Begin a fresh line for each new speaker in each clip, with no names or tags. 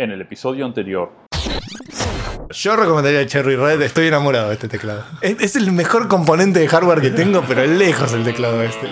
En el episodio anterior.
Yo recomendaría el Cherry Red, estoy enamorado de este teclado. Es, es el mejor componente de hardware que tengo, pero lejos el teclado este.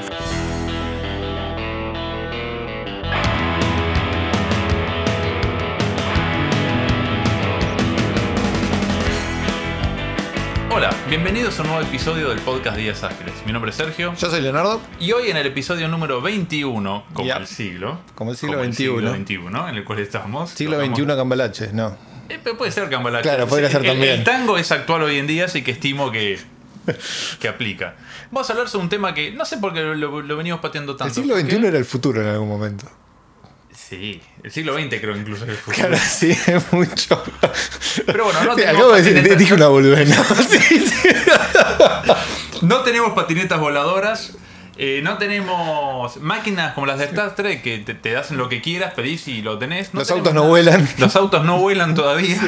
Bienvenidos a un nuevo episodio del podcast Días Ágiles. Mi nombre es Sergio
Yo soy Leonardo.
y hoy en el episodio número 21, como
Ya.
el siglo,
Como el siglo XXI.
en el cual estamos.
Siglo XXI Cambalache, no.
Eh, pero puede ser Cambalache.
Claro, podría ser
El-
también.
El tango es actual hoy en día, así que estimo que, que aplica. Vamos a hablar sobre un tema que no sé por qué lo, lo venimos pateando tanto.
El siglo. XXI era el futuro en algún momento.
Sí, el siglo XX creo incluso.
Claro, sí, es mucho.
Pero bueno, no
Sí,
tenemos
acabo de decir,
patinetas-
dije una boludez, ¿no? Sí, sí.
No tenemos patinetas voladoras. eh, no tenemos máquinas como las de Star Trek que te, te hacen lo que quieras, pedís y lo tenés. No
Los autos no
nada.
vuelan.
Los autos no vuelan todavía.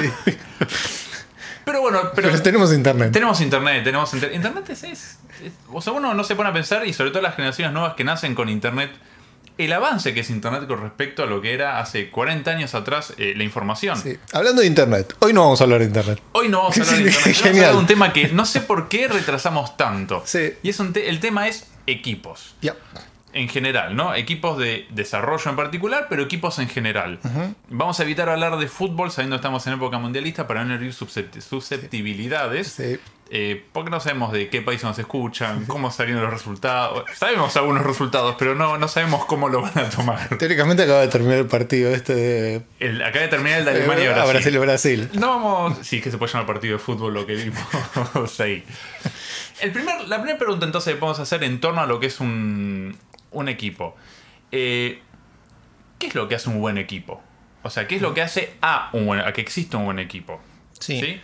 Pero bueno, pero,
Pero tenemos internet.
tenemos internet, tenemos inter- internet es, es- es- o sea, uno no se pone a pensar y sobre todo las generaciones nuevas que nacen con internet, el avance que es internet con respecto a lo que era hace 40 años atrás eh, la información.
Sí. Hablando de internet, hoy no vamos a hablar de internet.
Hoy no vamos a hablar de internet, vamos a hablar de un tema que no sé por qué retrasamos tanto.
Sí.
Y es un te- el tema es equipos.
Ya.
En general, ¿no? Equipos de desarrollo en particular, pero equipos en general. Vamos a evitar hablar de fútbol sabiendo que estamos en época mundialista para no herir suscept- susceptibilidades.
Sí.
Eh, porque no sabemos de qué país nos escuchan, cómo salieron los resultados. Sabemos algunos resultados, pero no, no sabemos cómo lo van a tomar.
Teóricamente acaba de terminar el partido este de
El, acaba de terminar el de Alemania
a
Brasil.
Brasil. Brasil.
No vamos. Sí, es que se puede llamar partido de fútbol lo que vimos ahí. El primer, la primera pregunta entonces que podemos hacer en torno a lo que es un, un equipo. Eh, ¿Qué es lo que hace un buen equipo? O sea, ¿qué es lo que hace a, un buen, a que exista un buen equipo?
Sí.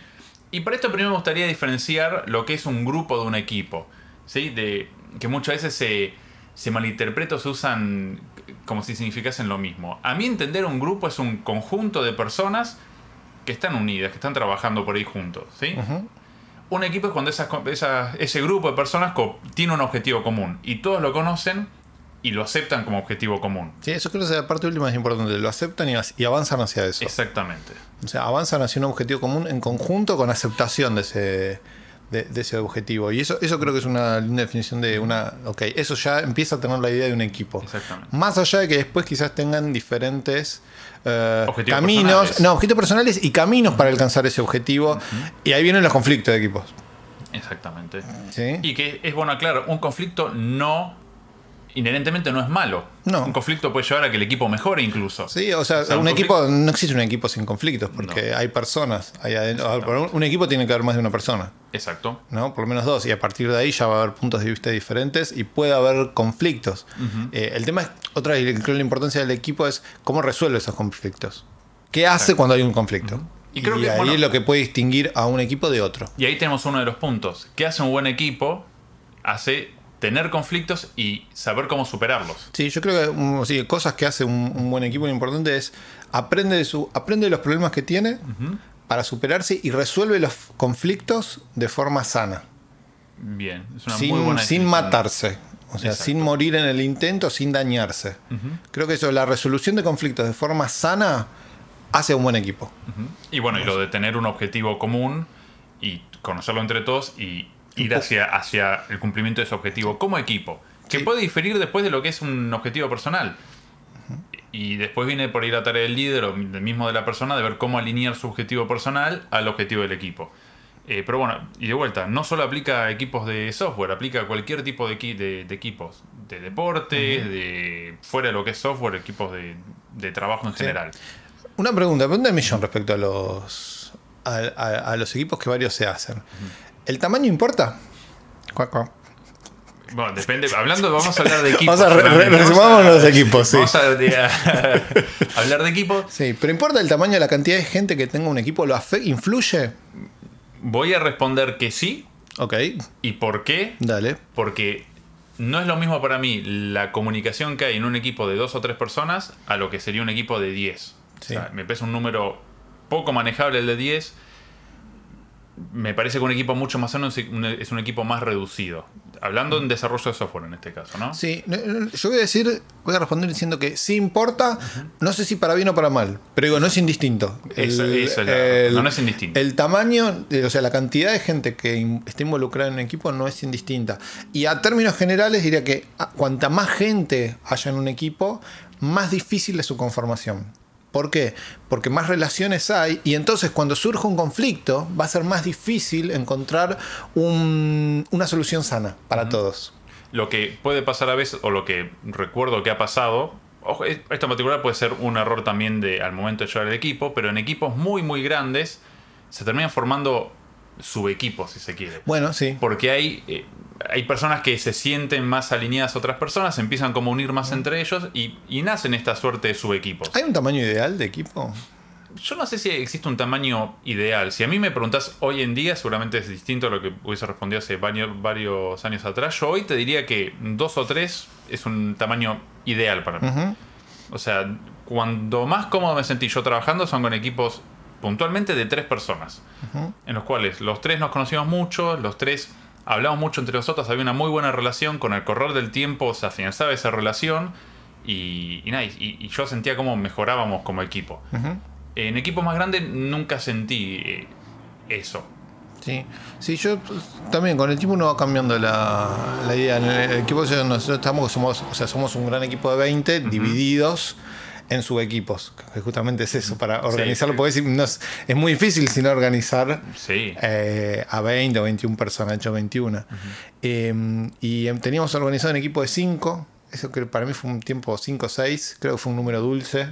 Y para esto primero me gustaría diferenciar lo que es un grupo de un equipo. ¿sí? De, que muchas veces se, se malinterpreta o se usan como si significasen lo mismo. A mi entender, un grupo es un conjunto de personas que están unidas, que están trabajando por ahí juntos. ¿sí? Un equipo es cuando esas, esas- ese grupo de personas tiene un objetivo común y todos lo conocen y lo aceptan como objetivo común.
Sí, eso creo que es la parte última es importante. Lo aceptan y, y avanzan hacia eso.
Exactamente.
O sea, avanzan hacia un objetivo común en conjunto con aceptación de ese, de, de ese objetivo. Y eso, eso creo que es una linda definición de una. Ok, eso ya empieza a tener la idea de un equipo.
Exactamente.
Más allá de que después quizás tengan diferentes eh,
Objetivos
caminos.
personales.
No, objetivos personales y caminos para alcanzar ese objetivo. Y ahí vienen los conflictos de equipos.
Exactamente.
¿sí?
Y que es bueno aclarar, un conflicto no inherentemente no es malo.
No.
Un conflicto puede llevar a que el equipo mejore incluso.
Sí, o sea,
O sea,
un
un
equipo, no existe un equipo sin conflictos, porque hay personas. por un, un equipo tiene que haber más de una persona,
Exacto.
¿no? Por lo menos dos, y a partir de ahí ya va a haber puntos de vista diferentes y puede haber conflictos. Eh, el tema es, otra vez, creo que la importancia del equipo es cómo resuelve esos conflictos. ¿Qué hace cuando hay un conflicto?
Y
Y,
creo que,
ahí
bueno-
es lo que puede distinguir a un equipo de otro.
Y ahí tenemos uno de los puntos. ¿Qué hace un buen equipo? Hace tener conflictos y saber cómo superarlos.
Sí, yo creo que um, sí, cosas que hace un, un buen equipo lo importante es aprende de, su, aprende de los problemas que tiene para superarse y resuelve los conflictos de forma sana.
Bien, es una
sin,
muy buena
sin matarse. O sea,
Exacto.
sin morir en el intento, sin dañarse. Creo que eso, la resolución de conflictos de forma sana hace un buen equipo.
Y bueno, y lo de tener un objetivo común y conocerlo entre todos y ir hacia, hacia el cumplimiento de ese objetivo como equipo. Que
Sí.
puede diferir después de lo que es un objetivo personal. Y después viene por ir a tarea del líder o del mismo de la persona de ver cómo alinear su objetivo personal al objetivo del equipo. Eh, pero bueno, y de vuelta, no solo aplica a equipos de software, aplica a cualquier tipo de, de- de equipos, de deportes, de fuera de lo que es software, equipos de, de trabajo en general.
Una pregunta, pregunta de millón respecto a los, a, a- a los equipos que varios se hacen. ¿El tamaño importa?
Bueno, depende. Hablando, vamos a hablar de equipos.
Vamos a re-
solamente.
re- resumamos los equipos, sí.
Vamos a, hablar de equipos.
Sí, pero ¿importa el tamaño de la cantidad de gente que tenga un equipo? ¿Lo influye?
Voy a responder que sí.
Ok,
¿Y por qué?
dale.
Porque no es lo mismo para mí la comunicación que hay en un equipo de dos o tres personas a lo que sería un equipo de 10.
Sí.
O sea, me pesa un número poco manejable el de 10. me parece que un equipo mucho más sano es un- equipo más reducido. Hablando en desarrollo de software en este caso, ¿no?
Sí, yo voy a decir, voy a responder diciendo que sí importa, no sé si para bien o para mal, pero digo, no es indistinto.
Eso- eso es no, no es indistinto.
El tamaño, eh, o sea, la cantidad de gente que está involucrada en un equipo no es indistinta. Y a términos generales diría que cuanta más gente haya en un equipo, más difícil es su conformación. ¿Por qué? Porque más relaciones hay y entonces cuando surge un conflicto va a ser más difícil encontrar un- una solución sana para todos.
Lo que puede pasar a veces, o lo que recuerdo que ha pasado, ojo, es- esto en particular puede ser un error también de, al momento de llevar el equipo, pero en equipos muy, muy grandes se terminan formando subequipos, si se quiere.
Bueno, sí.
Porque hay, eh, hay personas que se sienten más alineadas a otras personas, empiezan como a unir más entre ellos y, y nacen esta suerte de subequipos.
¿Hay un tamaño ideal de equipo?
Yo no sé si existe un tamaño ideal. Si a mí me preguntás hoy en día, seguramente es distinto a lo que hubiese respondido hace varios, varios años atrás. Yo hoy te diría que dos o tres es un tamaño ideal para mí. O sea, cuando más cómodo me sentí yo trabajando son con equipos puntualmente de tres personas, en los cuales los tres nos conocíamos mucho, los tres hablamos mucho entre nosotros, había una muy buena relación, con el correr del tiempo se afianzaba esa relación y, y nada, y, y yo sentía como mejorábamos como equipo. En equipos más grandes nunca sentí eh, eso.
Sí, sí, yo pues, también con el equipo uno va cambiando la, la idea. En el equipo nosotros estamos, somos, o sea, somos un gran equipo de 20 divididos en subequipos, que justamente es eso, para organizarlo, porque es, no es, es muy difícil si no organizar
Sí.
eh, a 20 o 21 personas, hecho 21. Eh, y em, teníamos organizado un equipo de 5, eso que para mí fue un tiempo 5 o 6, creo que fue un número dulce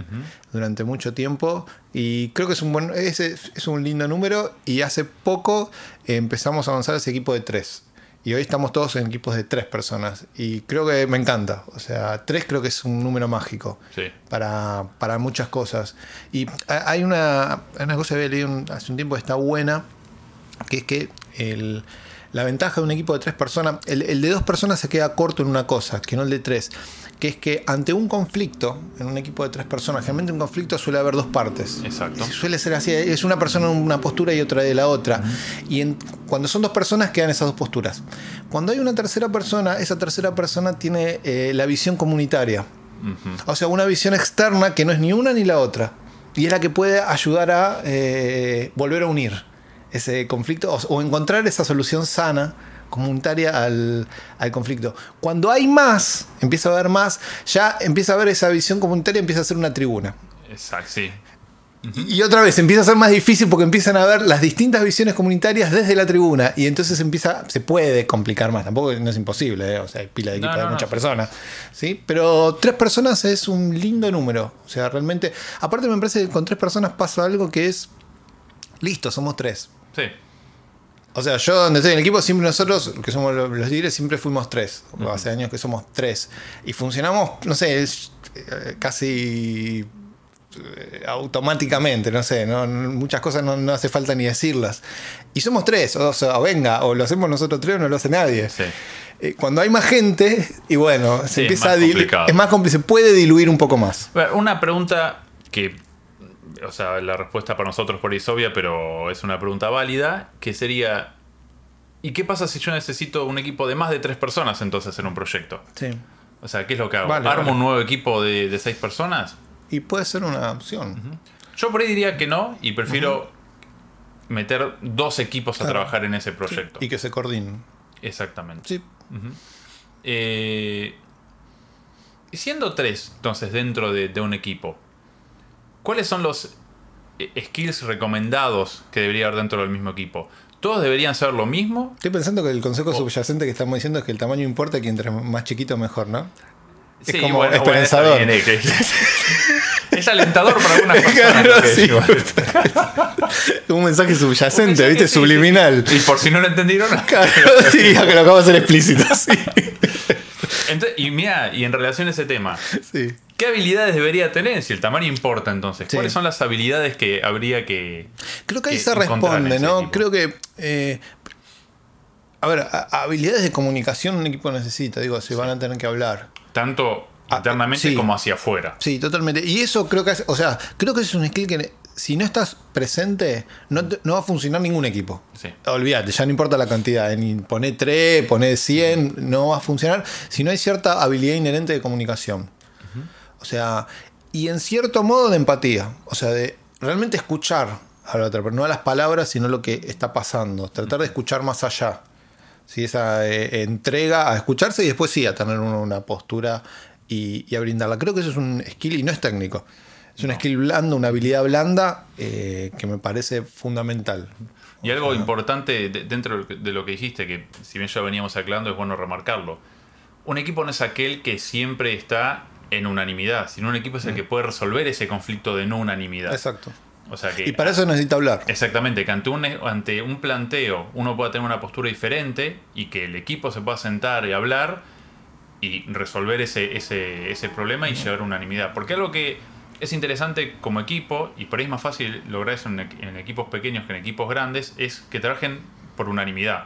durante mucho tiempo. Y creo que es un, buen, es, es un lindo número. Y hace poco empezamos a avanzar ese equipo de 3. Y hoy estamos todos en equipos de 3 personas. Y creo que me encanta. O sea, 3 creo que es un número mágico
Sí.
para, para muchas cosas. Y ha- hay una, una cosa que había leído hace un tiempo que está buena, que es que el- la ventaja de un equipo de tres personas, el, el de dos personas se queda corto en una cosa, que no el de tres, que es que ante un conflicto, en un equipo de tres personas, generalmente un conflicto suele haber dos partes.
Exacto.
Suele ser así, es una persona en una postura y otra de la otra. Y en- cuando son dos personas quedan esas dos posturas. Cuando hay una tercera persona, esa tercera persona tiene eh, la visión comunitaria. O sea, una visión externa que no es ni una ni la otra. Y es la que puede ayudar a eh, volver a unir ese conflicto o, o encontrar esa solución sana, comunitaria al, al conflicto. Cuando hay más, empieza a haber más, ya empieza a haber esa visión comunitaria, empieza a ser una tribuna.
Exacto, sí.
Y otra vez empieza a ser más difícil porque empiezan a ver las distintas visiones comunitarias desde la tribuna y entonces empieza, se puede complicar más, tampoco no es imposible, ¿eh? o sea, hay pila de
No,
equipos de
no,
muchas personas, ¿sí? Pero tres personas es un lindo número, o sea, realmente, aparte me parece que con tres personas pasa algo que es, listo, somos tres.
Sí.
O sea, yo donde estoy en el equipo, siempre nosotros, que somos lo- los líderes, siempre fuimos tres. Hace años que somos tres. Y funcionamos, no sé, es, eh, casi eh, automáticamente, no sé, no- muchas cosas no, no hace falta ni decirlas. Y somos tres, o sea, o venga, o lo hacemos nosotros tres o no lo hace nadie.
Sí.
Eh, cuando hay más gente, y bueno, se
Sí, es
empieza
más
a diluir. Es más complicado, se puede diluir un poco más.
Una pregunta que, o sea, la respuesta para nosotros por ahí es obvia, pero es una pregunta válida, que sería, ¿y qué pasa si yo necesito un equipo de más de tres personas entonces en un proyecto?
Sí.
O sea, ¿qué es lo que hago?
Vale,
¿Armo
vale.
un nuevo equipo de, de seis personas?
Y puede ser una opción.
Yo por ahí diría que no y prefiero meter dos equipos a trabajar en ese proyecto.
Y que se coordinen.
Exactamente.
Sí.
Eh, y siendo tres, entonces, dentro de, de un equipo, ¿cuáles son los eh, skills recomendados que debería haber dentro del mismo equipo? ¿Todos deberían ser lo mismo?
Estoy pensando que el consejo
Oh.
subyacente que estamos diciendo es que el tamaño importa que entre más chiquito mejor, ¿no? Es
Sí,
como
bueno,
esperanzador.
bien, es alentador para algunas personas.
Claro, sí. Un mensaje subyacente,
Un mensaje,
¿viste?
sí,
Subliminal.
Y por si no lo entendieron.
Claro, sí, que lo acabo de hacer explícito. Sí.
Entonces, y mira, y en relación a ese tema,
sí.
¿qué habilidades debería tener si el tamaño importa entonces?
Sí.
¿Cuáles son las habilidades que habría que...
Creo que ahí
que
se responde, ¿no?
equipo?
Creo que. eh, a ver, habilidades de comunicación un equipo necesita, digo, se van a tener que hablar.
tanto
Ah,
internamente como hacia afuera?
Sí, totalmente. Y eso creo que es, o sea, creo que es un skill que si no estás presente, no, te- no va a funcionar ningún equipo.
Sí.
Olvídate, ya no importa la cantidad. Ni poné 3, poné 100, no va a funcionar si no hay cierta habilidad inherente de comunicación. O sea, y en cierto modo de empatía. O sea, de realmente escuchar a la otra, pero no a las palabras, sino lo que está pasando. Tratar de escuchar más allá. ¿sí? Esa eh, entrega a escucharse y después sí a tener una postura y, y a brindarla. Creo que eso es un skill y no es técnico. Es un skill blando, una habilidad blanda eh, que me parece fundamental.
Y algo importante de- dentro de lo que- dijiste, que si bien ya veníamos aclarando, es bueno remarcarlo. Un equipo no es aquel que siempre está en unanimidad, sino un equipo es el que puede resolver ese conflicto de no unanimidad.
Exacto.
O sea que
Y para eso necesita hablar.
Exactamente, que ante un, ante un planteo uno pueda tener una postura diferente y que el equipo se pueda sentar y hablar y resolver ese, ese, ese problema y llegar a unanimidad. Porque algo que es interesante como equipo, y por ahí es más fácil lograr eso en, equ- en equipos pequeños que en equipos grandes, es que trabajen por unanimidad.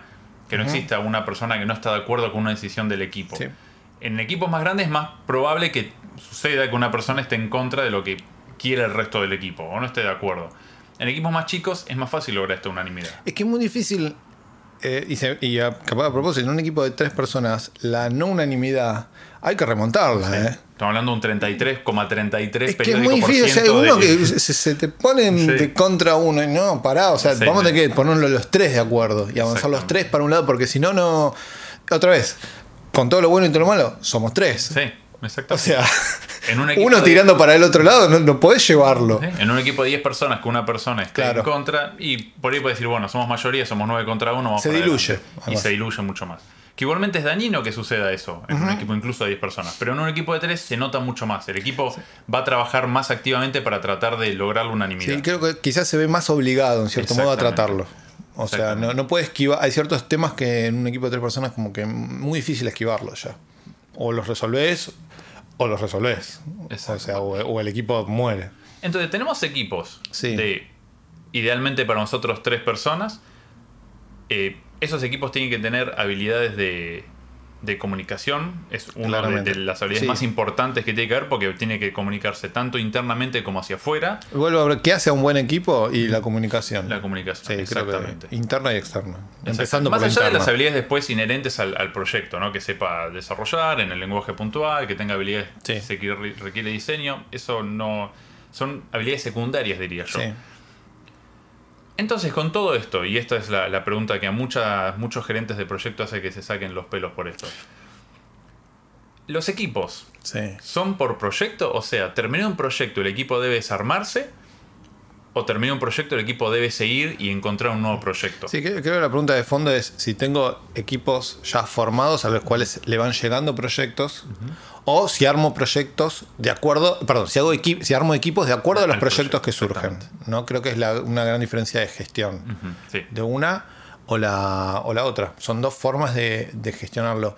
Que no exista una persona que no está de acuerdo con una decisión del equipo.
Sí.
En equipos más grandes es más probable que suceda que una persona esté en contra de lo que quiere el resto del equipo o no esté de acuerdo. En equipos más chicos es más fácil lograr esta unanimidad.
Es que es muy difícil, eh, y, se- y a- capaz a propósito, en un equipo de tres personas, la no unanimidad hay que remontarla. ¿eh?
Estamos hablando de un 33,33
Es que es muy difícil, o sea,
ciento
uno
de-
que se, se te ponen
Sí.
de contra uno y no, pará, o sea,
Sí,
vamos a
sí.
tener que ponerlo los tres de acuerdo y avanzar los
Exactamente.
tres para un lado, porque si no, no. Otra vez, con todo lo bueno y todo lo malo, somos tres.
Sí, exacto.
O sea,
en un equipo
uno
de-
tirando para el otro lado, no, no podés llevarlo.
En un equipo de 10 personas que una persona esté
Claro.
en contra y por ahí puede decir, bueno, somos mayoría, somos 9 contra 1, vamos
Se
para
diluye.
Y se diluye mucho más. Que igualmente es dañino que suceda eso en un equipo incluso de 10 personas. Pero en un equipo de 3 se nota mucho más. El equipo va a trabajar más activamente para tratar de lograr la unanimidad.
Sí, creo que quizás se ve más obligado, en cierto modo, a tratarlo. O sea, no, no puede esquivar. Hay ciertos temas que en un equipo de tres personas, como que muy difícil esquivarlos ya. O los resolvés o los resolvés. O
Exacto.
sea, o, o el equipo muere.
Entonces, tenemos equipos
Sí.
de, idealmente para nosotros, tres personas. Eh, esos equipos tienen que tener habilidades de, de comunicación. Es una de, las habilidades
Sí.
más importantes que tiene que haber porque tiene que comunicarse tanto internamente como hacia afuera.
Vuelvo a ver qué hace a un buen equipo y la comunicación.
La comunicación.
sí,
exactamente.
interna y externa.
Exacto.
Empezando
Más
por
allá de las habilidades después inherentes al, al proyecto, ¿no? que sepa desarrollar en el lenguaje puntual, que tenga habilidades
Sí.
que requiere diseño, eso no son habilidades secundarias, diría yo. Entonces, con todo esto, y esta es la, la pregunta que a muchas, muchos gerentes de proyecto hace que se saquen los pelos por esto. Los equipos,
Sí.
¿son por proyecto? O sea, termina un proyecto, el equipo debe desarmarse, o termina un proyecto, el equipo debe seguir y encontrar un nuevo proyecto.
Sí, creo, creo que la pregunta de fondo es si tengo equipos ya formados a los cuales le van llegando proyectos o si armo proyectos de acuerdo, perdón, si hago equi- si armo equipos de acuerdo a los proyectos
proyecto,
que surgen. ¿no? Creo que es la- una gran diferencia de gestión
sí.
de una o la, o la otra. Son dos formas de, de gestionarlo.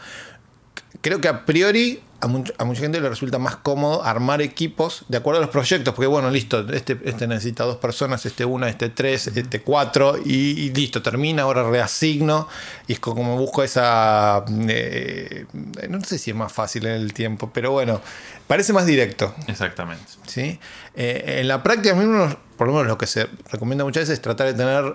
Creo que a priori a, much- a mucha gente le resulta más cómodo armar equipos de acuerdo a los proyectos, porque bueno, listo, este, este necesita dos personas, este una, este tres, este cuatro, y, y listo, termina, ahora reasigno, y es co- como busco esa... eh, no sé si es más fácil en el tiempo, pero bueno, parece más directo.
Exactamente.
¿sí? Eh, en la práctica, uno- por lo menos lo que se recomienda muchas veces es tratar de tener,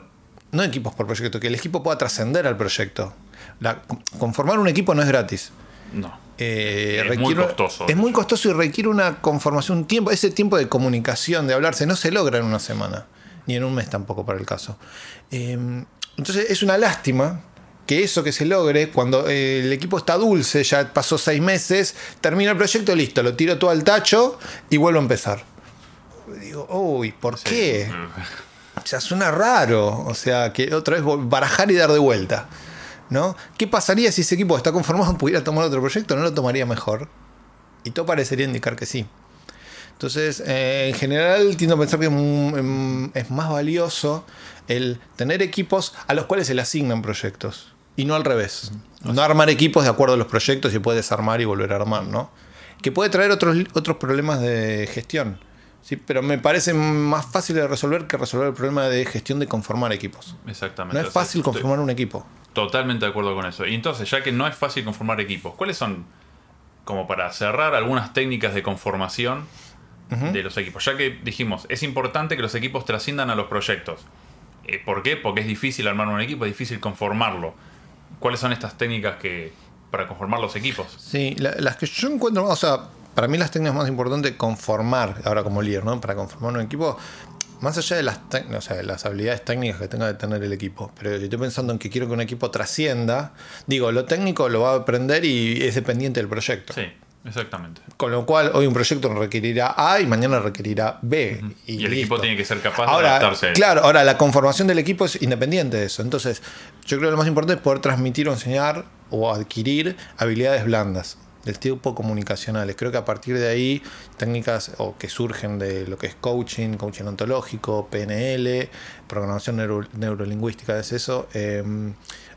no equipos por proyecto, que el equipo pueda trascender al proyecto. La- conformar un equipo no es gratis.
No.
Eh,
Es muy costoso.
Es muy costoso y requiere una conformación, un tiempo, ese tiempo de comunicación, de hablarse, no se logra en una semana, ni en un mes tampoco para el caso. Eh, entonces es una lástima que eso que se logre, cuando eh, el equipo está dulce, ya pasó seis meses, termina el proyecto, listo, lo tiro todo al tacho y vuelvo a empezar. Digo, uy, ¿por qué? Ya suena raro. O sea, que otra vez barajar y dar de vuelta. ¿No? ¿Qué pasaría si ese equipo está conformado pudiera tomar otro proyecto? ¿No lo tomaría mejor? Y todo parecería indicar que sí. Entonces, eh, en general, tiendo a pensar que es, em, es más valioso el tener equipos a los cuales se le asignan proyectos. Y no al revés. No armar equipos de acuerdo a los proyectos y puedes desarmar y volver a armar, ¿no? Que puede traer otros, otros problemas de gestión. Sí, pero me parece más fácil de resolver que resolver el problema de gestión de conformar equipos.
Exactamente.
No es fácil conformar un equipo.
Totalmente de acuerdo con eso. Y entonces, ya que no es fácil conformar equipos, ¿cuáles son, como para cerrar, algunas técnicas de conformación de los equipos. Ya que dijimos, es importante que los equipos trasciendan a los proyectos. Eh, ¿Por qué? Porque es difícil armar un equipo, es difícil conformarlo. ¿Cuáles son estas técnicas que para conformar los equipos?
Sí, la- las que yo encuentro, o sea, para mí las técnicas más importantes conformar, ahora como líder, ¿no? Para conformar un equipo, más allá de las, o sea, de las habilidades técnicas que tenga que tener el equipo, pero si estoy pensando en que quiero que un equipo trascienda, digo, lo técnico lo va a aprender y es dependiente del proyecto.
Sí, exactamente.
Con lo cual, hoy un proyecto requerirá A y mañana requerirá B.
Y, el equipo tiene que ser capaz de
Ahora,
adaptarse. a eso.
claro, ahora la conformación del equipo es independiente de eso. Entonces, yo creo que lo más importante es poder transmitir o enseñar o adquirir habilidades blandas del tipo comunicacionales. Creo que a partir de ahí, técnicas o que surgen de lo que es coaching, coaching ontológico, PNL, programación neuro- neurolingüística, es eso. eh,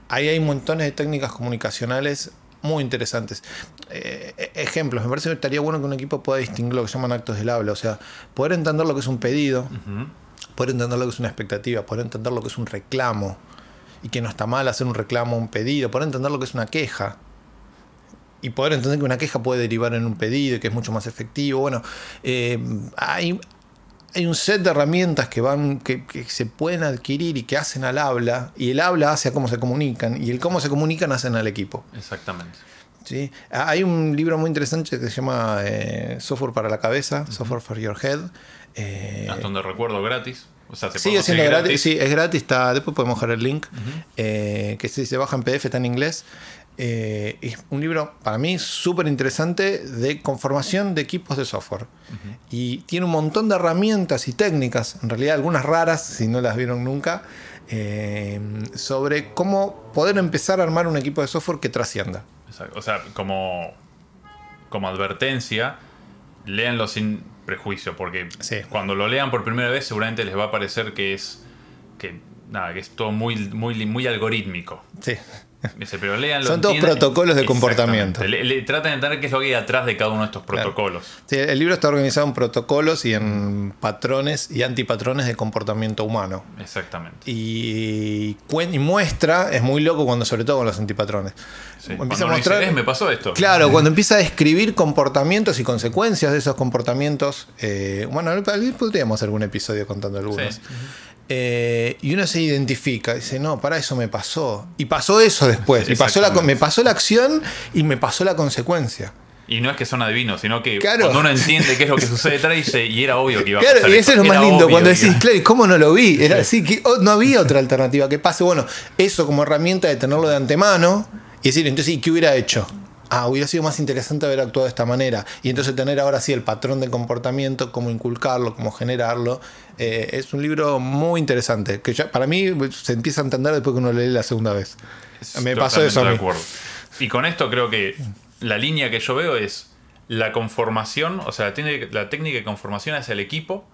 ahí hay montones de técnicas comunicacionales muy interesantes. Eh, e- ejemplos, me parece que estaría bueno que un equipo pueda distinguir lo que se llaman actos del habla, o sea, poder entender lo que es un pedido, poder entender lo que es una expectativa, poder entender lo que es un reclamo y que no está mal hacer un reclamo un pedido, poder entender lo que es una queja y poder entender que una queja puede derivar en un pedido y que es mucho más efectivo. Bueno, eh, hay, hay un set de herramientas que van que, que se pueden adquirir y que hacen al habla y el habla hace a cómo se comunican y el cómo se comunican hacen al equipo.
Exactamente.
¿sí? Hay un libro muy interesante que se llama eh, Software para la cabeza, Software for Your Head. Eh,
Hasta donde recuerdo gratis. O sea, se
siendo
conseguir
gratis, sí, es gratis, está, después podemos dejar el link, eh, que si se baja en PDF, está en inglés. Eh, es un libro para mí súper interesante de conformación de equipos de software. Y tiene un montón de herramientas y técnicas, en realidad algunas raras, si no las vieron nunca, eh, sobre cómo poder empezar a armar un equipo de software que trascienda.
Exacto. O sea, como, como advertencia, léanlo sin prejuicio, porque
Sí.
cuando lo lean por primera vez seguramente les va a parecer que es que nada, que es todo muy muy muy algorítmico.
Sí.
Dice, pero léanlo.
Son todos protocolos de comportamiento.
Le- le- traten de entender qué es lo que hay atrás de cada uno de estos protocolos.
Sí, el libro está organizado en protocolos y en patrones y antipatrones de comportamiento humano.
Exactamente.
y, muestra, es muy loco cuando sobre todo con los antipatrones.
Sí.
Empieza a
dice, "Eh, me pasó esto.
claro, cuando empieza a describir comportamientos y consecuencias de esos comportamientos, eh, bueno, podríamos hacer un episodio contando algunos.
Sí.
Eh, y uno se identifica, dice, no, para eso me pasó. Y pasó eso después. Y pasó la, me pasó la acción y me pasó la consecuencia.
Y no es que son adivinos, sino que
Claro.
cuando uno entiende qué es lo que sucede detrás, dice, y era obvio que iba a
Claro,
pasar
y
esto.
eso es lo más lindo,
obvio
cuando decís, claro, ¿y cómo no lo vi? Era así que oh, no había otra alternativa que pase. Bueno, eso como herramienta de tenerlo de antemano y decir, entonces, ¿y qué hubiera hecho? Ah, hubiera sido más interesante haber actuado de esta manera. Y entonces tener ahora sí el patrón de comportamiento, cómo inculcarlo, cómo generarlo. Eh, es un libro muy interesante, que ya, para mí se empieza a entender después que uno lee la segunda vez. Me pasó eso a
de acuerdo. Y con esto creo que la línea que yo veo es la conformación, o sea, la técnica, la técnica de conformación hacia el equipo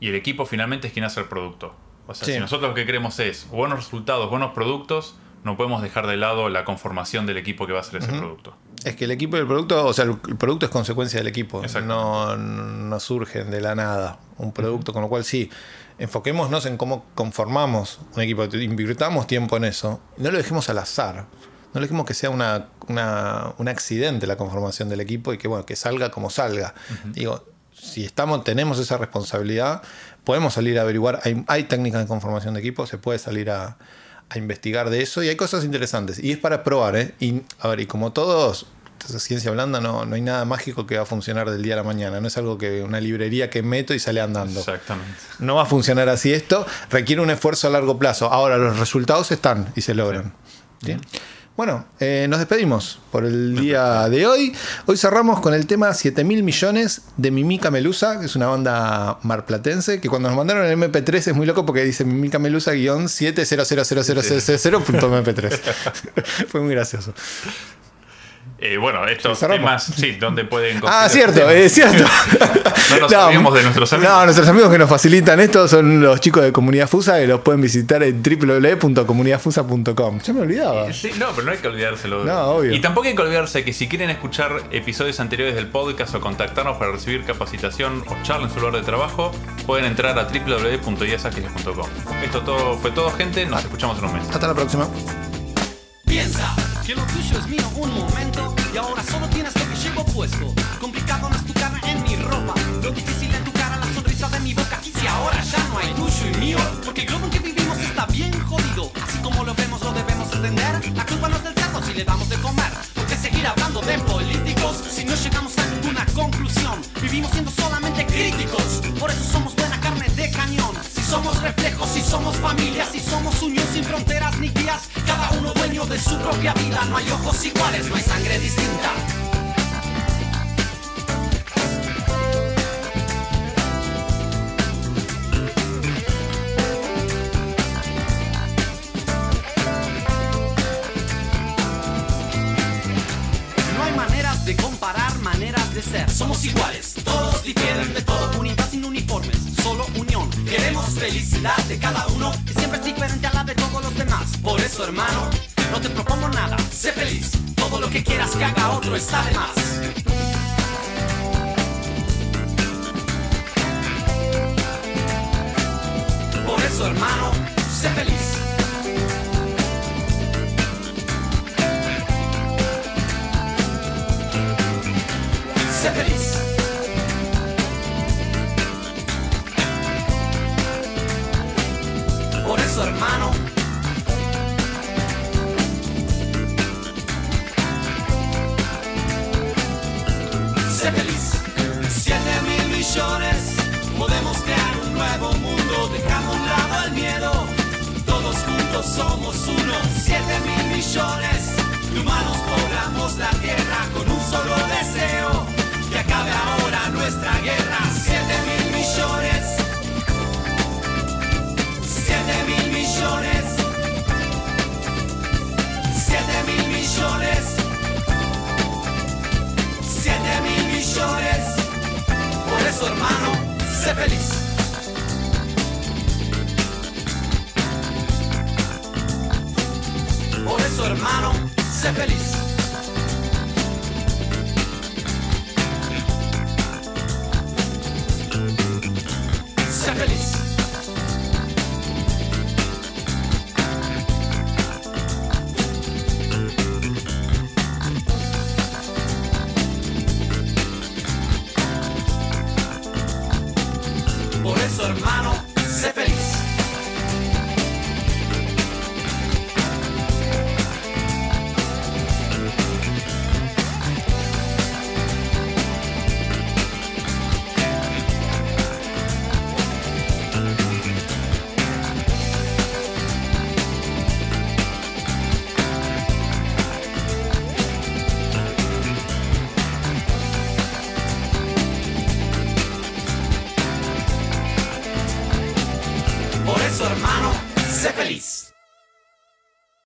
y el equipo finalmente es quien hace el producto. O sea,
Sí.
si nosotros lo que queremos es buenos resultados, buenos productos, no podemos dejar de lado la conformación del equipo que va a hacer ese producto.
Es que el equipo y el producto, o sea, el el producto es consecuencia del equipo, no, no surgen de la nada un producto, con lo cual sí, enfoquémonos en cómo conformamos un equipo, invirtamos tiempo en eso, no lo dejemos al azar, no dejemos que sea una, una- un accidente la conformación del equipo y que bueno, que salga como salga. Digo, si estamos, tenemos esa responsabilidad, podemos salir a averiguar, hay, hay técnicas de conformación de equipo, se puede salir a, a investigar de eso y hay cosas interesantes. Y es para probar, ¿eh? Y, a ver, y como todos, ciencia blanda no, no hay nada mágico que va a funcionar del día a la mañana. No es algo que una librería que meto y sale andando.
Exactamente.
No va a funcionar así esto. Requiere un esfuerzo a largo plazo. Ahora, los resultados están y se logran. ¿Sí? Bueno, eh, nos despedimos por el día de hoy. Hoy cerramos con el tema 7000 millones de Mimica Melusa, que es una banda marplatense, que cuando nos mandaron el MP3 es muy loco porque dice Mimica Melusa guion 7000000.mp3. Fue muy gracioso.
Eh, bueno, estos temas, sí, donde pueden
Ah, cierto, es cierto.
No nos olvidemos de nuestros amigos.
No, nuestros amigos que nos facilitan esto son los chicos de Comunidad Fusa, que los pueden visitar en www.comunidadfusa.com. Ya me olvidaba.
Sí, no, pero no hay que olvidárselo.
No, obvio.
Y tampoco hay que olvidarse que si quieren escuchar episodios anteriores del podcast o contactarnos para recibir capacitación o charla en su lugar de trabajo, pueden entrar a www.iasagiles.com. Esto todo, fue todo, gente. Nos escuchamos en un mes.
Hasta la próxima.
Piensa, Que lo tuyo es mío un momento y ahora solo tienes lo que llevo puesto. Complicado no es tu cara en mi ropa, lo difícil en tu cara, la sonrisa de mi boca. Y si ahora ya no hay tuyo y mío, porque el globo en que vivimos está bien jodido. Así como lo vemos, lo debemos entender. La culpa no es del cerdo si le damos de comer. Porque seguir hablando de políticos si no llegamos a ninguna conclusión. Vivimos siendo solamente críticos, por eso somos buena carne de cañón. Si somos reflejos, si somos familia, si somos unión sin fronteras de su propia vida. No hay ojos iguales, no hay sangre distinta. No hay maneras de comparar, maneras de ser. Somos iguales, todos difieren de todo. Unidad sin uniformes, solo unión. Queremos felicidad de cada uno, que siempre es diferente a la de todos los demás. Por eso, hermano, no te propongo nada. Sé feliz, todo lo que quieras que haga otro está de más. Por eso, hermano, sé feliz. Sé feliz. Sé feliz. Por eso, hermano, sé feliz.